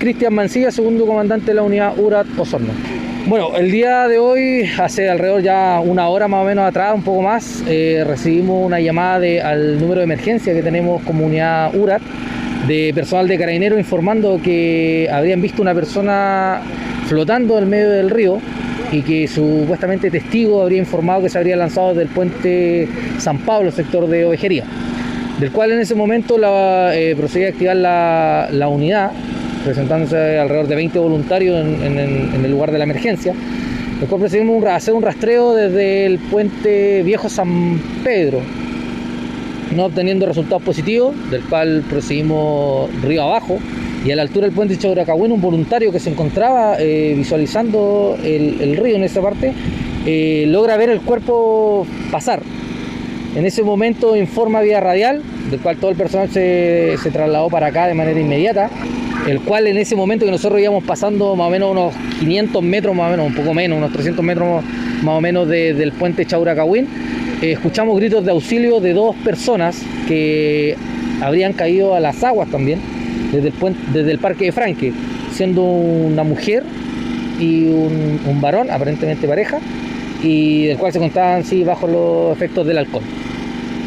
Cristian Mancilla, segundo comandante de la unidad URAT Osorno. Bueno, el día de hoy, hace alrededor ya una hora más o menos atrás, un poco más, eh, recibimos una llamada al número de emergencia que tenemos como unidad URAT de personal de carabineros informando que habrían visto una persona flotando en medio del río y que supuestamente testigo habría informado que se habría lanzado desde el puente San Pablo, sector de Ovejería, del cual en ese momento la, eh, procedía a activar la, unidad, presentándose alrededor de 20 voluntarios en, el lugar de la emergencia, cual procedimos a hacer un rastreo desde el puente Viejo San Pedro, no obteniendo resultados positivos, del cual proseguimos río abajo, y a la altura del puente Chauracahuén un voluntario que se encontraba eh, visualizando el, el, río en esa parte eh, logra ver el cuerpo pasar. En ese momento informa vía radial, del cual todo el personal se, se, trasladó para acá de manera inmediata, el cual en ese momento que nosotros íbamos pasando más o menos unos 500 metros, más o menos, un poco menos, unos 300 metros más o menos de, del puente Chauracahuín, eh, escuchamos gritos de auxilio de dos personas que habrían caído a las aguas también desde el, desde el parque de Franque, siendo una mujer y un, varón, aparentemente pareja, y del cual se contaban sí, bajo los efectos del alcohol.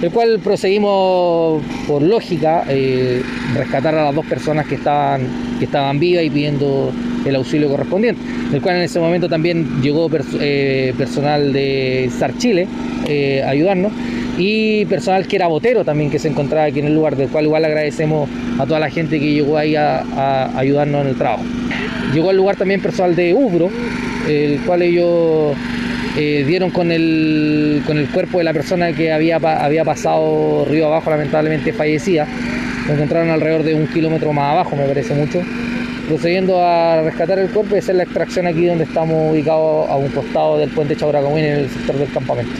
El cual proseguimos, por lógica, eh, rescatar a las dos personas que estaban, que estaban vivas y pidiendo el auxilio correspondiente. El cual en ese momento también llegó eh, personal de SAR Chile eh, a ayudarnos y personal que era botero también que se encontraba aquí en el lugar, del cual igual agradecemos a toda la gente que llegó ahí a, a ayudarnos en el trabajo. Llegó al lugar también personal de Ubro, el cual ellos eh, dieron con el, con el cuerpo de la persona que había, había pasado río abajo, lamentablemente fallecida. Lo encontraron alrededor de un kilómetro más abajo, me parece mucho. Procediendo a rescatar el cuerpo y hacer la extracción aquí donde estamos ubicados a un costado del puente Chauracomín en el sector del campamento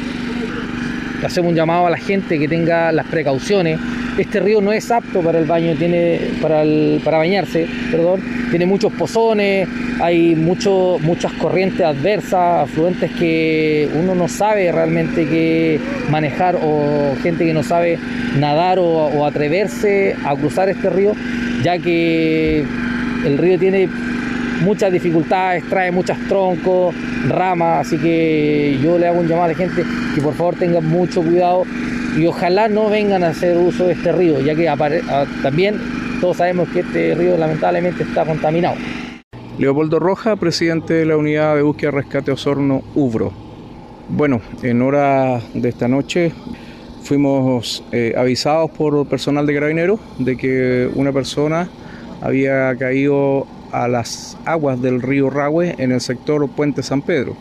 hacemos un llamado a la gente que tenga las precauciones. Este río no es apto para el baño, tiene para, el, para bañarse, perdón. Tiene muchos pozones, hay mucho, muchas corrientes adversas, afluentes que uno no sabe realmente qué manejar o gente que no sabe nadar o, o atreverse a cruzar este río, ya que el río tiene muchas dificultades, trae muchos troncos, ramas, así que yo le hago un llamado a la gente que por favor tengan mucho cuidado y ojalá no vengan a hacer uso de este río, ya que también todos sabemos que este río lamentablemente está contaminado. Leopoldo Roja, presidente de la Unidad de Búsqueda y Rescate Osorno, Ubro. Bueno, en hora de esta noche fuimos eh, avisados por personal de carabineros de que una persona había caído a las aguas del río Rahue en el sector Puente San Pedro.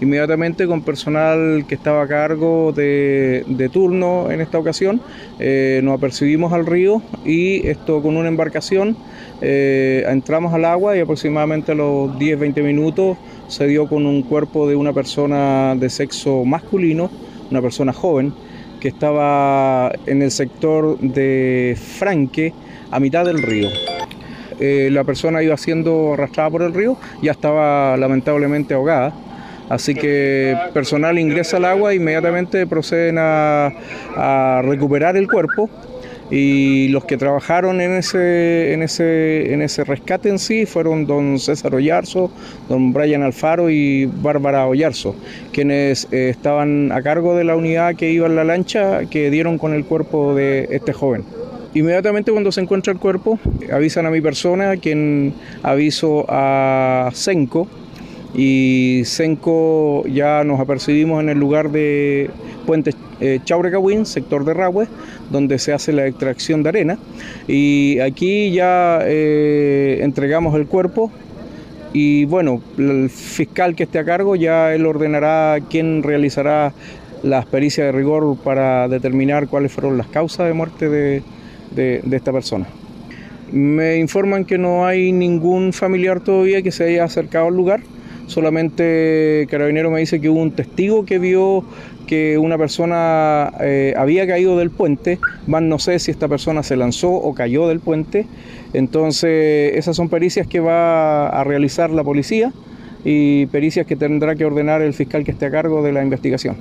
Inmediatamente con personal que estaba a cargo de, turno en esta ocasión, eh, nos apercibimos al río y esto con una embarcación eh, entramos al agua y aproximadamente a los 10-20 minutos se dio con un cuerpo de una persona de sexo masculino, una persona joven, que estaba en el sector de Franque, a mitad del río eh, la persona iba siendo arrastrada por el río, ya estaba lamentablemente ahogada. Así que personal ingresa al agua e inmediatamente proceden a, recuperar el cuerpo y los que trabajaron en ese, en, ese, en ese rescate en sí fueron don César Ollarzo, don Brian Alfaro y Bárbara Ollarzo, quienes eh, estaban a cargo de la unidad que iba en la lancha que dieron con el cuerpo de este joven. Inmediatamente cuando se encuentra el cuerpo, avisan a mi persona, quien aviso a Senco, y Senco ya nos apercibimos en el lugar de Puente eh, sector de Rahue, donde se hace la extracción de arena. Y aquí ya eh, entregamos el cuerpo y bueno, el fiscal que esté a cargo ya él ordenará quién realizará las pericias de rigor para determinar cuáles fueron las causas de muerte de, esta persona. Me informan que no hay ningún familiar todavía que se haya acercado al lugar, solamente Carabinero me dice que hubo un testigo que vio que una persona eh, había caído del puente, más no sé si esta persona se lanzó o cayó del puente, entonces esas son pericias que va a realizar la policía y pericias que tendrá que ordenar el fiscal que esté a cargo de la investigación.